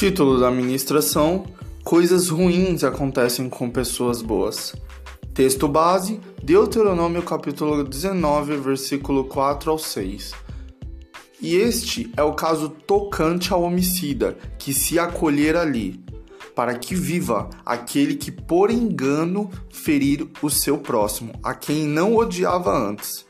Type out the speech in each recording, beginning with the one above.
Título da ministração: Coisas ruins acontecem com pessoas boas. Texto base: Deuteronômio capítulo 19, versículo 4 ao 6. E este é o caso tocante ao homicida que se acolher ali, para que viva aquele que por engano ferir o seu próximo, a quem não odiava antes.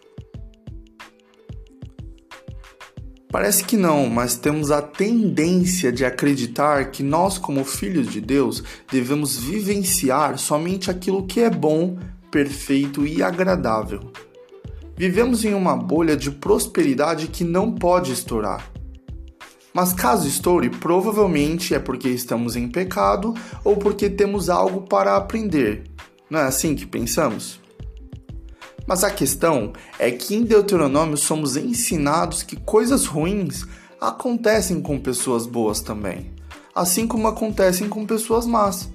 Parece que não, mas temos a tendência de acreditar que nós, como filhos de Deus, devemos vivenciar somente aquilo que é bom, perfeito e agradável. Vivemos em uma bolha de prosperidade que não pode estourar. Mas caso estoure, provavelmente é porque estamos em pecado ou porque temos algo para aprender. Não é assim que pensamos? Mas a questão é que em Deuteronômio somos ensinados que coisas ruins acontecem com pessoas boas também, assim como acontecem com pessoas más.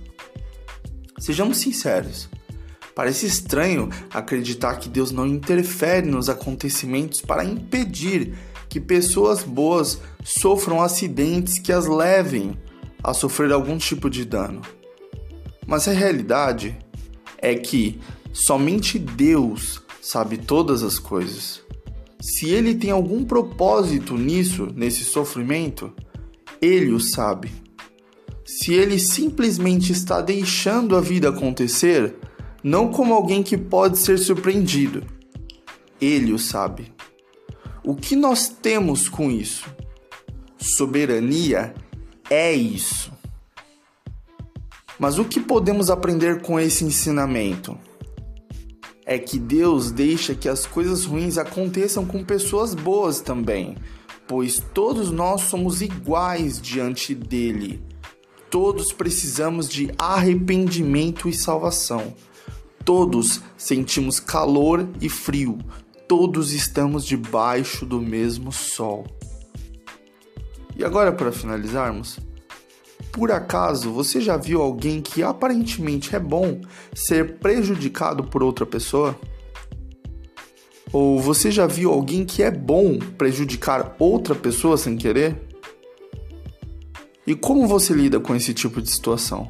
Sejamos sinceros. Parece estranho acreditar que Deus não interfere nos acontecimentos para impedir que pessoas boas sofram acidentes que as levem a sofrer algum tipo de dano. Mas a realidade é que somente Deus sabe todas as coisas. Se ele tem algum propósito nisso, nesse sofrimento, ele o sabe. Se ele simplesmente está deixando a vida acontecer, não como alguém que pode ser surpreendido, ele o sabe. O que nós temos com isso? Soberania é isso. Mas o que podemos aprender com esse ensinamento? É que Deus deixa que as coisas ruins aconteçam com pessoas boas também, pois todos nós somos iguais diante dele. Todos precisamos de arrependimento e salvação. Todos sentimos calor e frio. Todos estamos debaixo do mesmo sol. E agora, para finalizarmos, por acaso você já viu alguém que aparentemente é bom ser prejudicado por outra pessoa? Ou você já viu alguém que é bom prejudicar outra pessoa sem querer? E como você lida com esse tipo de situação?